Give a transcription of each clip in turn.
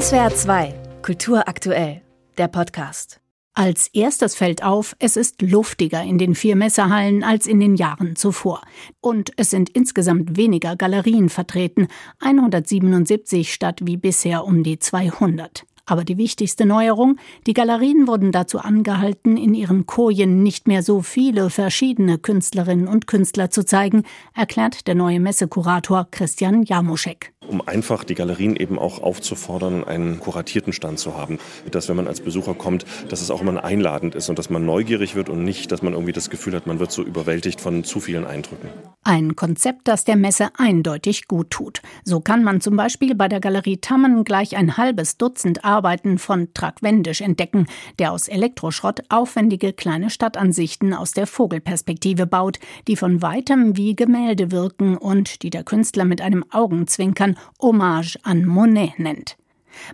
SWR 2, Kultur aktuell, der Podcast. Als erstes fällt auf, es ist luftiger in den vier Messehallen als in den Jahren zuvor. Und es sind insgesamt weniger Galerien vertreten, 177 statt wie bisher um die 200. Aber die wichtigste Neuerung, die Galerien wurden dazu angehalten, in ihren Kojen nicht mehr so viele verschiedene Künstlerinnen und Künstler zu zeigen, erklärt der neue Messekurator Christian Jamuschek um einfach die Galerien eben auch aufzufordern, einen kuratierten Stand zu haben. Dass, wenn man als Besucher kommt, dass es auch immer einladend ist und dass man neugierig wird und nicht, dass man irgendwie das Gefühl hat, man wird so überwältigt von zu vielen Eindrücken. Ein Konzept, das der Messe eindeutig gut tut. So kann man zum Beispiel bei der Galerie Tammen gleich ein halbes Dutzend Arbeiten von Track Wendisch entdecken, der aus Elektroschrott aufwendige kleine Stadtansichten aus der Vogelperspektive baut, die von weitem wie Gemälde wirken und die der Künstler mit einem Augenzwinkern Hommage an Monet nennt.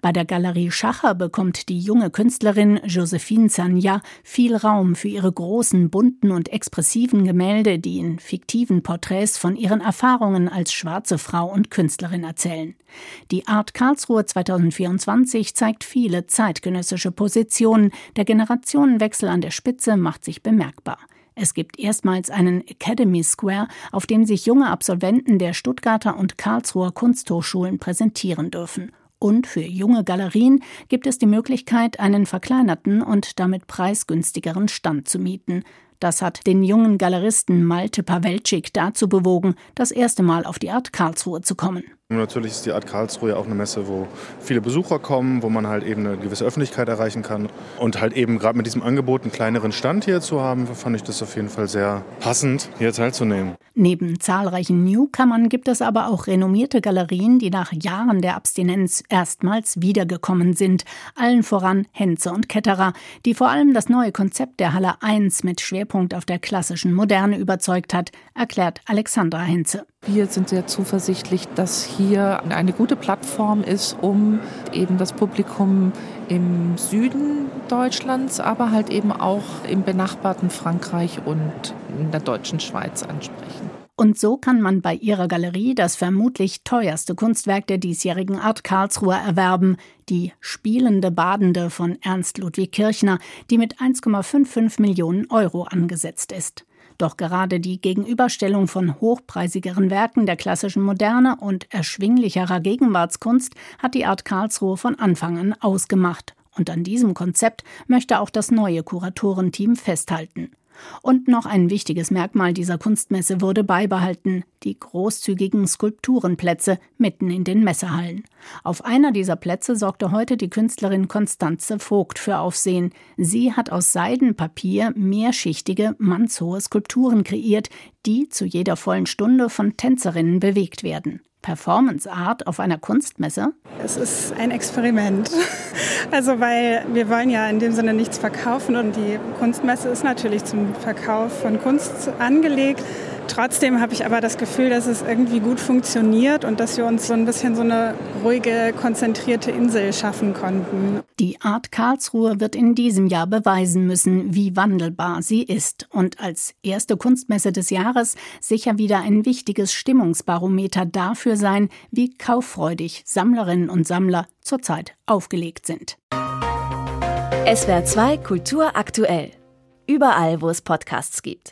Bei der Galerie Schacher bekommt die junge Künstlerin Josephine Zanja viel Raum für ihre großen, bunten und expressiven Gemälde, die in fiktiven Porträts von ihren Erfahrungen als schwarze Frau und Künstlerin erzählen. Die Art Karlsruhe 2024 zeigt viele zeitgenössische Positionen. Der Generationenwechsel an der Spitze macht sich bemerkbar. Es gibt erstmals einen Academy Square, auf dem sich junge Absolventen der Stuttgarter und Karlsruher Kunsthochschulen präsentieren dürfen. Und für junge Galerien gibt es die Möglichkeit, einen verkleinerten und damit preisgünstigeren Stand zu mieten. Das hat den jungen Galeristen Malte Pawelczyk dazu bewogen, das erste Mal auf die Art Karlsruhe zu kommen. Natürlich ist die Art Karlsruhe ja auch eine Messe, wo viele Besucher kommen, wo man halt eben eine gewisse Öffentlichkeit erreichen kann. Und halt eben gerade mit diesem Angebot einen kleineren Stand hier zu haben, fand ich das auf jeden Fall sehr passend, hier teilzunehmen. Neben zahlreichen Newcomern gibt es aber auch renommierte Galerien, die nach Jahren der Abstinenz erstmals wiedergekommen sind. Allen voran Henze und Ketterer, die vor allem das neue Konzept der Halle 1 mit Schwerpunkt auf der klassischen Moderne überzeugt hat, erklärt Alexandra Henze. Wir sind sehr zuversichtlich, dass hier eine gute Plattform ist, um eben das Publikum im Süden Deutschlands, aber halt eben auch im benachbarten Frankreich und in der deutschen Schweiz ansprechen. Und so kann man bei ihrer Galerie das vermutlich teuerste Kunstwerk der diesjährigen Art Karlsruhe erwerben, die Spielende Badende von Ernst Ludwig Kirchner, die mit 1,55 Millionen Euro angesetzt ist. Doch gerade die Gegenüberstellung von hochpreisigeren Werken der klassischen Moderne und erschwinglicherer Gegenwartskunst hat die Art Karlsruhe von Anfang an ausgemacht. Und an diesem Konzept möchte auch das neue Kuratorenteam festhalten. Und noch ein wichtiges Merkmal dieser Kunstmesse wurde beibehalten, die großzügigen Skulpturenplätze mitten in den Messehallen. Auf einer dieser Plätze sorgte heute die Künstlerin Konstanze Vogt für Aufsehen. Sie hat aus Seidenpapier mehrschichtige, mannshohe Skulpturen kreiert, die zu jeder vollen Stunde von Tänzerinnen bewegt werden. Performance Art auf einer Kunstmesse? Es ist ein Experiment. Also weil wir wollen ja in dem Sinne nichts verkaufen und die Kunstmesse ist natürlich zum Verkauf von Kunst angelegt. Trotzdem habe ich aber das Gefühl, dass es irgendwie gut funktioniert und dass wir uns so ein bisschen so eine ruhige, konzentrierte Insel schaffen konnten. Die Art Karlsruhe wird in diesem Jahr beweisen müssen, wie wandelbar sie ist und als erste Kunstmesse des Jahres sicher wieder ein wichtiges Stimmungsbarometer dafür sein, wie kauffreudig Sammlerinnen und Sammler zurzeit aufgelegt sind. SWR 2 Kultur aktuell. Überall, wo es Podcasts gibt.